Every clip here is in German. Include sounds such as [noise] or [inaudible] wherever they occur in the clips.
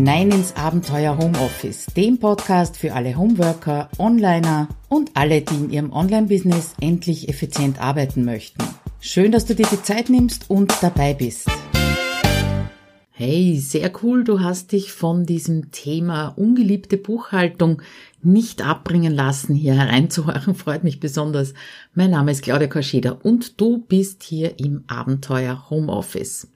hinein ins Abenteuer Homeoffice, dem Podcast für alle Homeworker, Onliner und alle, die in ihrem Online-Business endlich effizient arbeiten möchten. Schön, dass du dir die Zeit nimmst und dabei bist. Hey, sehr cool, du hast dich von diesem Thema ungeliebte Buchhaltung nicht abbringen lassen, hier hereinzuhören, freut mich besonders. Mein Name ist Claudia Kascheda und du bist hier im Abenteuer Homeoffice.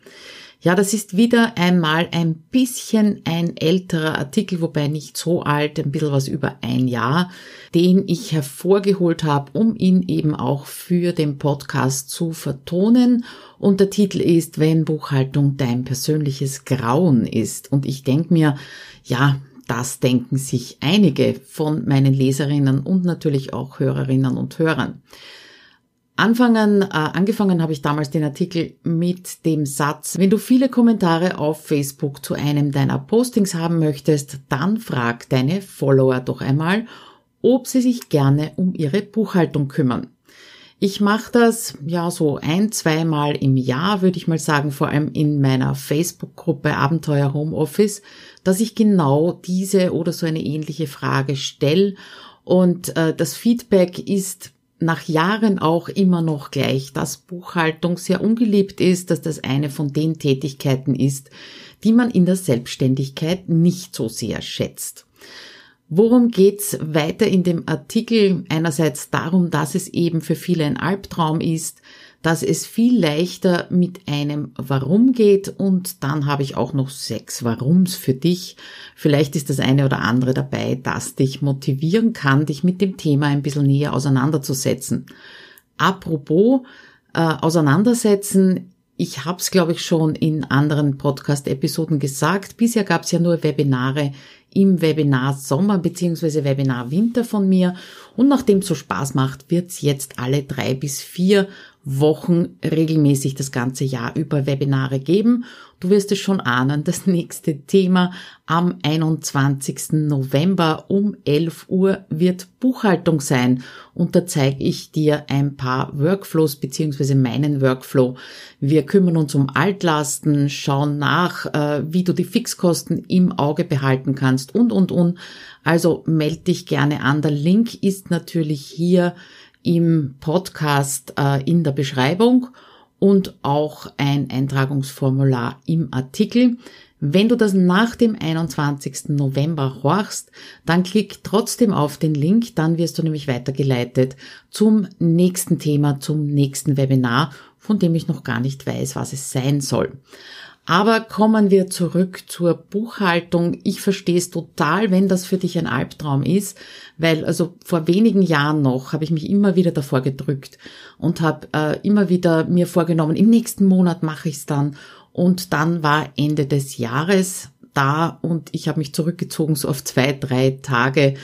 Ja, das ist wieder einmal ein bisschen ein älterer Artikel, wobei nicht so alt, ein bisschen was über ein Jahr, den ich hervorgeholt habe, um ihn eben auch für den Podcast zu vertonen. Und der Titel ist, wenn Buchhaltung dein persönliches Grauen ist. Und ich denke mir, ja, das denken sich einige von meinen Leserinnen und natürlich auch Hörerinnen und Hörern. Anfangen, äh, angefangen habe ich damals den Artikel mit dem Satz, wenn du viele Kommentare auf Facebook zu einem deiner Postings haben möchtest, dann frag deine Follower doch einmal, ob sie sich gerne um ihre Buchhaltung kümmern. Ich mache das ja so ein, zweimal im Jahr, würde ich mal sagen, vor allem in meiner Facebook-Gruppe Abenteuer Homeoffice, dass ich genau diese oder so eine ähnliche Frage stelle. Und äh, das Feedback ist nach Jahren auch immer noch gleich, dass Buchhaltung sehr ungeliebt ist, dass das eine von den Tätigkeiten ist, die man in der Selbstständigkeit nicht so sehr schätzt. Worum geht's weiter in dem Artikel? Einerseits darum, dass es eben für viele ein Albtraum ist, dass es viel leichter mit einem Warum geht und dann habe ich auch noch sechs Warums für dich. Vielleicht ist das eine oder andere dabei, das dich motivieren kann, dich mit dem Thema ein bisschen näher auseinanderzusetzen. Apropos äh, auseinandersetzen, ich habe es, glaube ich, schon in anderen Podcast-Episoden gesagt. Bisher gab es ja nur Webinare im Webinar Sommer bzw. Webinar Winter von mir. Und nachdem es so Spaß macht, wird es jetzt alle drei bis vier Wochen regelmäßig das ganze Jahr über Webinare geben. Du wirst es schon ahnen, das [laughs] nächste Thema am 21. November um 11 Uhr wird Buchhaltung sein. Und da zeige ich dir ein paar Workflows beziehungsweise meinen Workflow. Wir kümmern uns um Altlasten, schauen nach, äh, wie du die Fixkosten im Auge behalten kannst und, und, und. Also melde dich gerne an. Der Link ist natürlich hier im Podcast äh, in der Beschreibung und auch ein Eintragungsformular im Artikel. Wenn du das nach dem 21. November horchst, dann klick trotzdem auf den Link, dann wirst du nämlich weitergeleitet zum nächsten Thema, zum nächsten Webinar, von dem ich noch gar nicht weiß, was es sein soll. Aber kommen wir zurück zur Buchhaltung. Ich verstehe es total, wenn das für dich ein Albtraum ist, weil also vor wenigen Jahren noch habe ich mich immer wieder davor gedrückt und habe äh, immer wieder mir vorgenommen, im nächsten Monat mache ich es dann. Und dann war Ende des Jahres da und ich habe mich zurückgezogen, so auf zwei, drei Tage,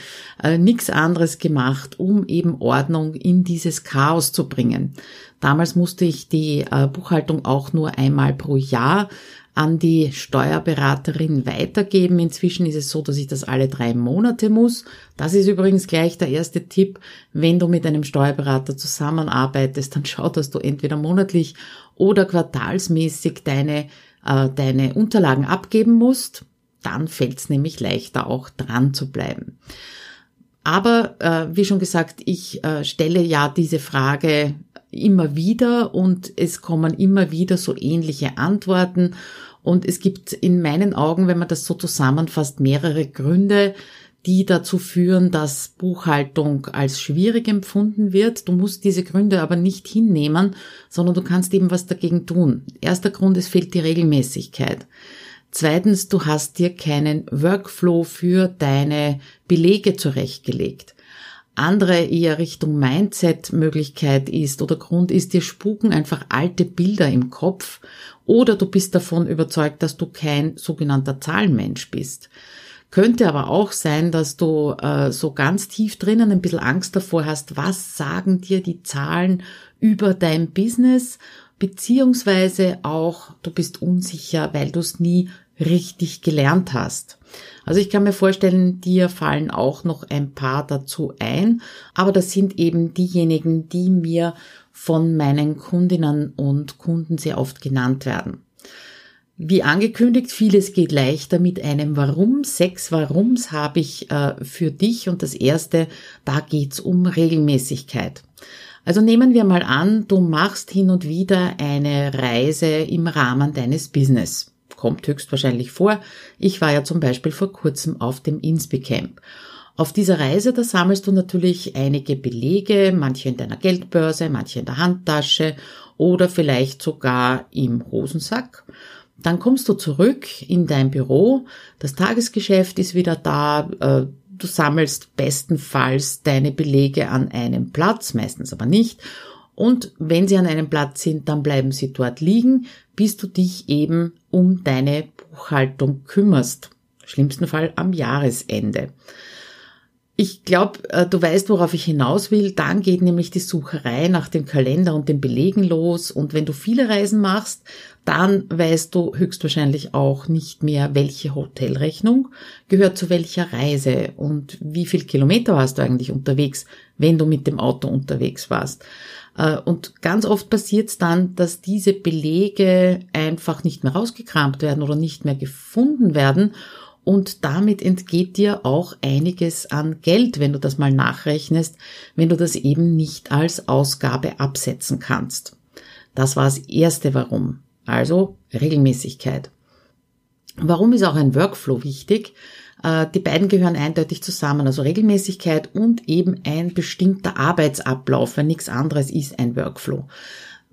äh, nichts anderes gemacht, um eben Ordnung in dieses Chaos zu bringen. Damals musste ich die äh, Buchhaltung auch nur einmal pro Jahr an die Steuerberaterin weitergeben. Inzwischen ist es so, dass ich das alle drei Monate muss. Das ist übrigens gleich der erste Tipp. Wenn du mit einem Steuerberater zusammenarbeitest, dann [laughs] schau, dass du entweder monatlich oder quartalsmäßig deine, äh, deine Unterlagen abgeben musst. Dann fällt es nämlich leichter, auch dran zu bleiben. Aber äh, wie schon gesagt, ich äh, stelle ja diese Frage immer wieder und es kommen immer wieder so ähnliche Antworten. Und es gibt in meinen Augen, wenn man das so zusammenfasst, mehrere Gründe, die dazu führen, dass Buchhaltung als schwierig empfunden wird. Du musst diese Gründe aber nicht hinnehmen, sondern du kannst eben was dagegen tun. Erster Grund, es fehlt die Regelmäßigkeit. Zweitens, du hast dir keinen Workflow für deine Belege zurechtgelegt. Andere eher Richtung Mindset-Möglichkeit ist oder Grund ist, dir spuken einfach alte Bilder im Kopf oder du bist davon überzeugt, dass du kein sogenannter Zahlenmensch bist. Könnte aber auch sein, dass du äh, so ganz tief drinnen ein bisschen Angst davor hast, was sagen dir die Zahlen über dein Business beziehungsweise auch du bist unsicher, weil du es nie richtig gelernt hast. Also ich kann mir vorstellen, dir fallen auch noch ein paar dazu ein, aber das sind eben diejenigen, die mir von meinen Kundinnen und Kunden sehr oft genannt werden. Wie angekündigt, vieles geht leichter mit einem Warum. Sechs Warums habe ich äh, für dich und das erste, da geht's um Regelmäßigkeit. Also nehmen wir mal an, du machst hin und wieder eine Reise im Rahmen deines Business. Kommt höchstwahrscheinlich vor. Ich war ja zum Beispiel vor kurzem auf dem Inspi Camp. Auf dieser Reise, da sammelst du natürlich einige Belege, manche in deiner Geldbörse, manche in der Handtasche oder vielleicht sogar im Hosensack. Dann kommst du zurück in dein Büro, das Tagesgeschäft ist wieder da, äh, du sammelst bestenfalls deine Belege an einem Platz, meistens aber nicht. Und wenn sie an einem Platz sind, dann bleiben sie dort liegen, bis du dich eben um deine Buchhaltung kümmerst. Schlimmsten Fall am Jahresende. Ich glaube, äh, du weißt, worauf ich hinaus will. Dann geht nämlich die Sucherei nach dem Kalender und den Belegen los. Und wenn du viele Reisen machst, dann weißt du höchstwahrscheinlich auch nicht mehr, welche Hotelrechnung gehört zu welcher Reise und wie viel Kilometer warst du eigentlich unterwegs, wenn du mit dem Auto unterwegs warst. Äh, und ganz oft passiert es dann, dass diese Belege einfach nicht mehr rausgekramt werden oder nicht mehr gefunden werden und damit entgeht dir auch einiges an Geld, wenn du das mal nachrechnest, wenn du das eben nicht als Ausgabe absetzen kannst. Das war das erste Warum. Also Regelmäßigkeit. Warum ist auch ein Workflow wichtig? Äh, die beiden gehören eindeutig zusammen, also Regelmäßigkeit und eben ein bestimmter Arbeitsablauf, weil nichts anderes ist ein Workflow.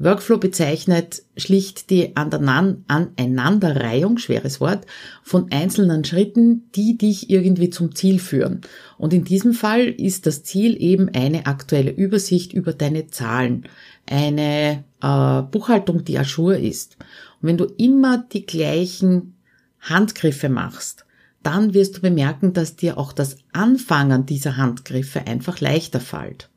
Workflow bezeichnet schlicht die Aneinanderreihung, schweres Wort, von einzelnen Schritten, die dich irgendwie zum Ziel führen. Und in diesem Fall ist das Ziel eben eine aktuelle Übersicht über deine Zahlen, eine äh, Buchhaltung, die Ajour ist. Und wenn du immer die gleichen Handgriffe machst, dann wirst du bemerken, dass dir auch das Anfangen dieser Handgriffe einfach leichter fällt.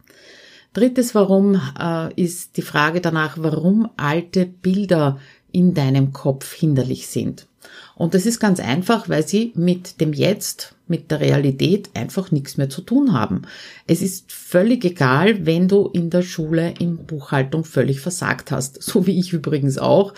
Drittes Warum äh, ist die Frage danach, warum alte Bilder in deinem Kopf hinderlich sind. Und das ist ganz einfach, weil sie mit dem Jetzt, mit der Realität einfach nichts mehr zu tun haben. Es ist völlig egal, wenn du in der Schule in Buchhaltung völlig versagt hast, [laughs] so wie ich übrigens auch,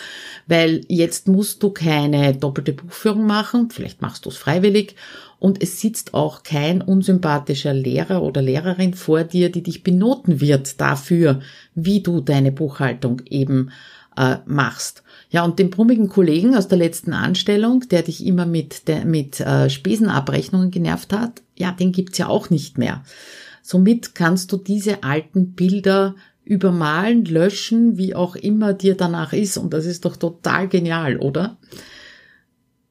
weil jetzt musst du keine doppelte Buchführung machen, vielleicht machst du es freiwillig und es sitzt auch kein unsympathischer Lehrer oder Lehrerin vor dir, die dich benoten wird dafür, wie du deine Buchhaltung eben äh, machst. Ja, und den brummigen Kollegen aus der letzten Anstellung, der dich immer mit, der, mit äh, Spesenabrechnungen genervt hat, ja, den gibt's ja auch nicht mehr. Somit kannst du diese alten Bilder übermalen, löschen, wie auch immer dir danach ist. Und das ist doch total genial, oder?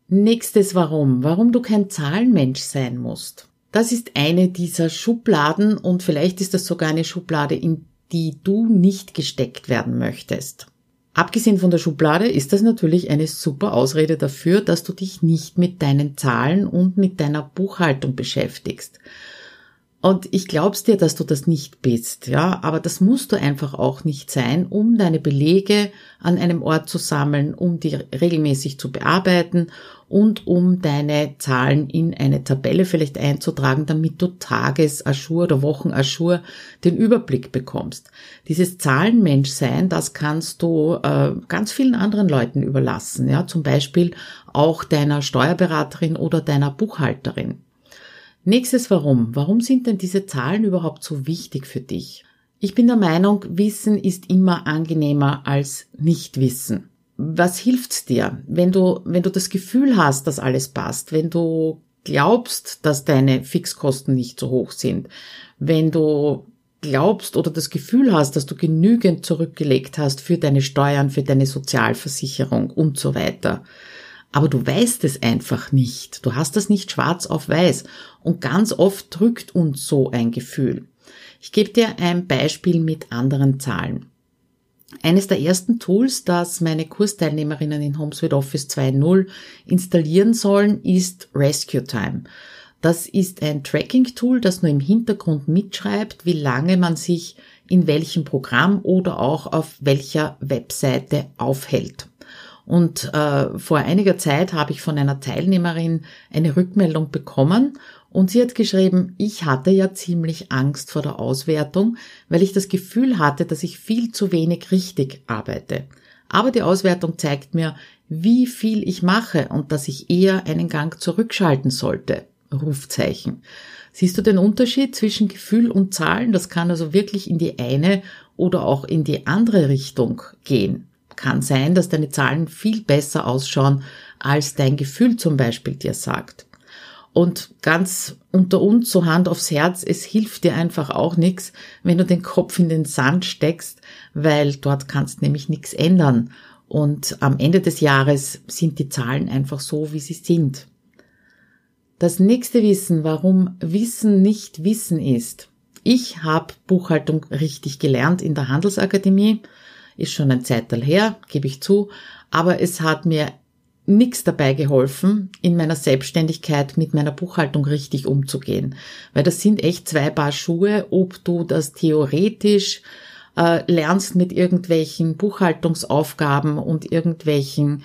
Nächstes Warum. Warum du kein Zahlenmensch sein musst. Das ist eine dieser Schubladen und vielleicht ist das sogar eine Schublade, in die du nicht gesteckt werden möchtest. Abgesehen von der Schublade ist das natürlich eine super Ausrede dafür, dass du dich nicht mit deinen Zahlen und mit deiner Buchhaltung beschäftigst. Und ich glaub's dir, dass du das nicht bist, ja, aber das musst du einfach auch nicht sein, um deine Belege an einem Ort zu sammeln, um die regelmäßig zu bearbeiten und um deine Zahlen in eine Tabelle vielleicht einzutragen, damit du Tages-Aschur oder Wochen-Aschur den Überblick bekommst. Dieses Zahlenmenschsein, das kannst du äh, ganz vielen anderen Leuten überlassen, ja, zum Beispiel auch deiner Steuerberaterin oder deiner Buchhalterin. Nächstes Warum. Warum sind denn diese Zahlen überhaupt so wichtig für dich? Ich bin der Meinung, Wissen ist immer angenehmer als Nichtwissen. Was hilft's dir, wenn du, wenn du das Gefühl hast, dass alles passt, wenn du glaubst, dass deine Fixkosten nicht so hoch sind, wenn du glaubst oder das Gefühl hast, dass du genügend zurückgelegt hast für deine Steuern, für deine Sozialversicherung und so weiter aber du weißt es einfach nicht. Du hast das nicht schwarz auf weiß. Und ganz oft drückt uns so ein Gefühl. Ich gebe dir ein Beispiel mit anderen Zahlen. Eines der ersten Tools, das meine Kursteilnehmerinnen in HomeSuite Office 2.0 installieren sollen, ist Rescue Time. Das ist ein Tracking-Tool, das nur im Hintergrund mitschreibt, wie lange man sich in welchem Programm oder auch auf welcher Webseite aufhält. Und äh, vor einiger Zeit habe ich von einer Teilnehmerin eine Rückmeldung bekommen und sie hat geschrieben, ich hatte ja ziemlich Angst vor der Auswertung, weil ich das Gefühl hatte, dass ich viel zu wenig richtig arbeite. Aber die Auswertung zeigt mir, wie viel ich mache und dass ich eher einen Gang zurückschalten sollte. Rufzeichen. Siehst du den Unterschied zwischen Gefühl und Zahlen? Das kann also wirklich in die eine oder auch in die andere Richtung gehen. Kann sein, dass deine Zahlen viel besser ausschauen, als dein Gefühl zum Beispiel dir sagt. Und ganz unter uns, so Hand aufs Herz, es hilft dir einfach auch nichts, wenn du den Kopf in den Sand steckst, weil dort kannst nämlich nichts ändern. Und am Ende des Jahres sind die Zahlen einfach so, wie sie sind. Das nächste Wissen, warum Wissen nicht Wissen ist. Ich habe Buchhaltung richtig gelernt in der Handelsakademie. Ist schon ein Zeitteil her, gebe ich zu. Aber es hat mir nichts dabei geholfen, in meiner Selbstständigkeit mit meiner Buchhaltung richtig umzugehen. Weil das sind echt zwei Paar Schuhe, ob du das theoretisch äh, lernst mit irgendwelchen Buchhaltungsaufgaben und irgendwelchen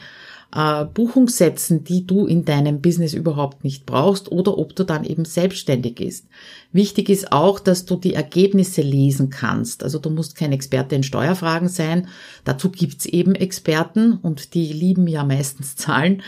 äh, Buchungssätzen, die du in deinem Business überhaupt nicht brauchst oder ob du dann eben selbstständig ist. Wichtig ist auch, dass du die Ergebnisse lesen kannst. Also du musst kein Experte in Steuerfragen sein. Dazu gibt's eben Experten und die lieben ja meistens Zahlen.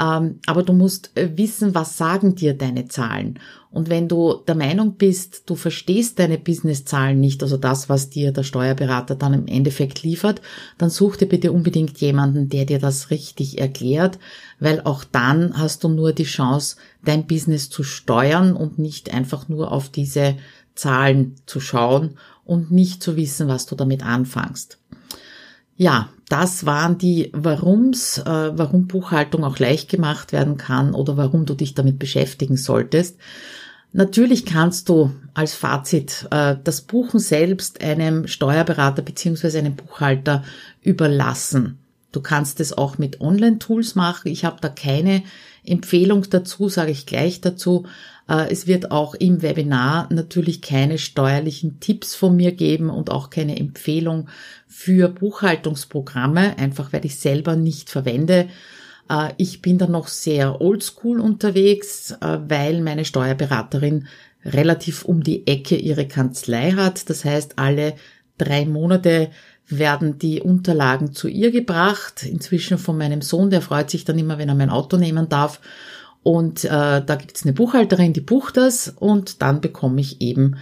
Ähm, aber du musst äh, wissen, was sagen dir deine Zahlen. Und wenn du der Meinung bist, du verstehst deine Businesszahlen nicht, also das, was dir der Steuerberater dann im Endeffekt liefert, dann such dir bitte unbedingt jemanden, der dir das richtig erklärt, weil auch dann hast du nur die Chance, dein Business zu steuern und nicht einfach nur auf diese Zahlen zu schauen und nicht zu wissen, was du damit anfängst. Ja, das waren die Warums, äh, warum Buchhaltung auch leicht gemacht werden kann oder warum du dich damit beschäftigen solltest. Natürlich kannst du als Fazit äh, das Buchen selbst einem Steuerberater beziehungsweise einem Buchhalter überlassen. Du kannst es auch mit Online-Tools machen. Ich habe da keine Empfehlung dazu, sage ich gleich dazu. Äh, es wird auch im Webinar natürlich keine steuerlichen Tipps von mir geben und auch keine Empfehlung für Buchhaltungsprogramme, einfach weil ich selber nicht verwende. Äh, ich bin da noch sehr oldschool unterwegs, äh, weil meine Steuerberaterin relativ um die Ecke ihre Kanzlei hat. Das heißt, alle drei Monate werden die Unterlagen zu ihr gebracht. Inzwischen von meinem Sohn, der freut sich dann immer, wenn er mein Auto nehmen darf. Und äh, da gibt es eine Buchhalterin, die bucht das und dann bekomme ich eben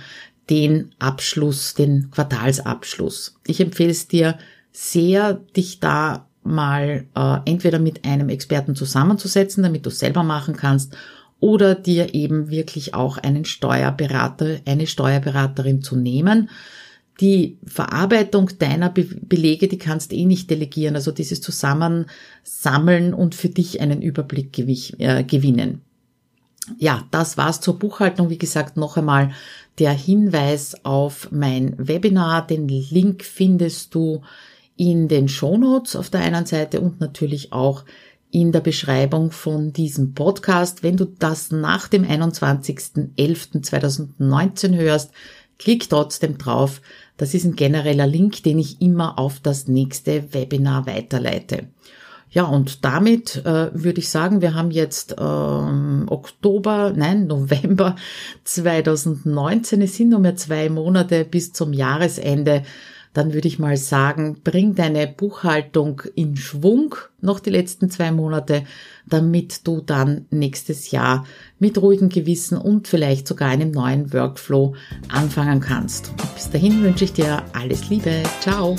den Abschluss, den Quartalsabschluss. Ich empfehle es dir sehr, dich da mal äh, entweder mit einem Experten zusammenzusetzen, damit du selber machen kannst, oder dir eben wirklich auch einen Steuerberater, eine Steuerberaterin zu nehmen. Die Verarbeitung deiner Be Belege, die kannst eh nicht delegieren, also dieses Zusammensammeln und für dich einen Überblick äh, gewinnen. Ja, das war's zur Buchhaltung. Wie gesagt, noch einmal der Hinweis auf mein Webinar. Den Link findest du in den Shownotes auf der einen Seite und natürlich auch in der Beschreibung von diesem Podcast. Wenn du das nach dem 21.11.2019 hörst, klick trotzdem drauf. Das ist ein genereller Link, den ich immer auf das nächste Webinar weiterleite. Ja, und damit äh, würde ich sagen, wir haben jetzt ähm, Oktober, nein, November [laughs] 2019. Es sind nur mehr zwei Monate bis zum Jahresende dann würde ich mal sagen, bring deine Buchhaltung in Schwung noch die letzten zwei Monate, damit du dann nächstes Jahr mit ruhigem Gewissen und vielleicht sogar einem neuen Workflow anfangen kannst. Bis dahin wünsche ich dir alles Liebe. Ciao.